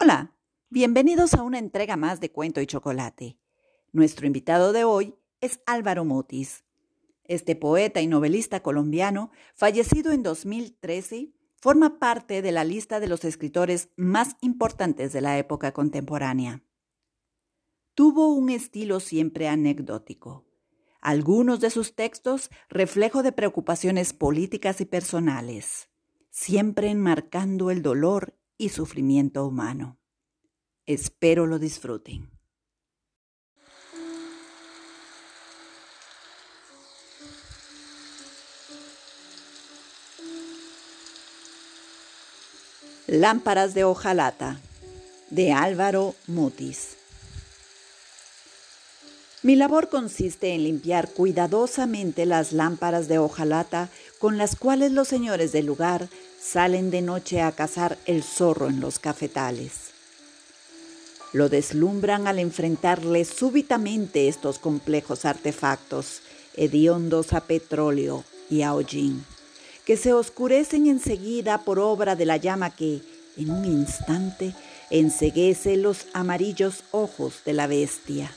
Hola, bienvenidos a una entrega más de Cuento y Chocolate. Nuestro invitado de hoy es Álvaro Mutis. Este poeta y novelista colombiano, fallecido en 2013, forma parte de la lista de los escritores más importantes de la época contemporánea. Tuvo un estilo siempre anecdótico. Algunos de sus textos reflejo de preocupaciones políticas y personales, siempre enmarcando el dolor y sufrimiento humano. Espero lo disfruten. Lámparas de hojalata de Álvaro Mutis. Mi labor consiste en limpiar cuidadosamente las lámparas de hojalata con las cuales los señores del lugar salen de noche a cazar el zorro en los cafetales. Lo deslumbran al enfrentarle súbitamente estos complejos artefactos, hediondos a petróleo y a hollín, que se oscurecen enseguida por obra de la llama que, en un instante, enseguece los amarillos ojos de la bestia.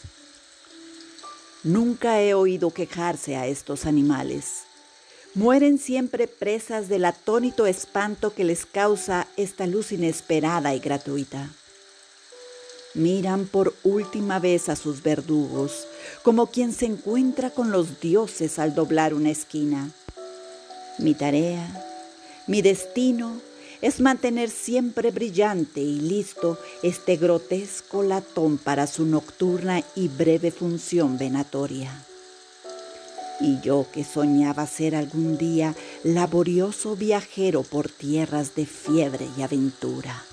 Nunca he oído quejarse a estos animales mueren siempre presas del atónito espanto que les causa esta luz inesperada y gratuita. Miran por última vez a sus verdugos, como quien se encuentra con los dioses al doblar una esquina. Mi tarea, mi destino, es mantener siempre brillante y listo este grotesco latón para su nocturna y breve función venatoria. Y yo que soñaba ser algún día laborioso viajero por tierras de fiebre y aventura.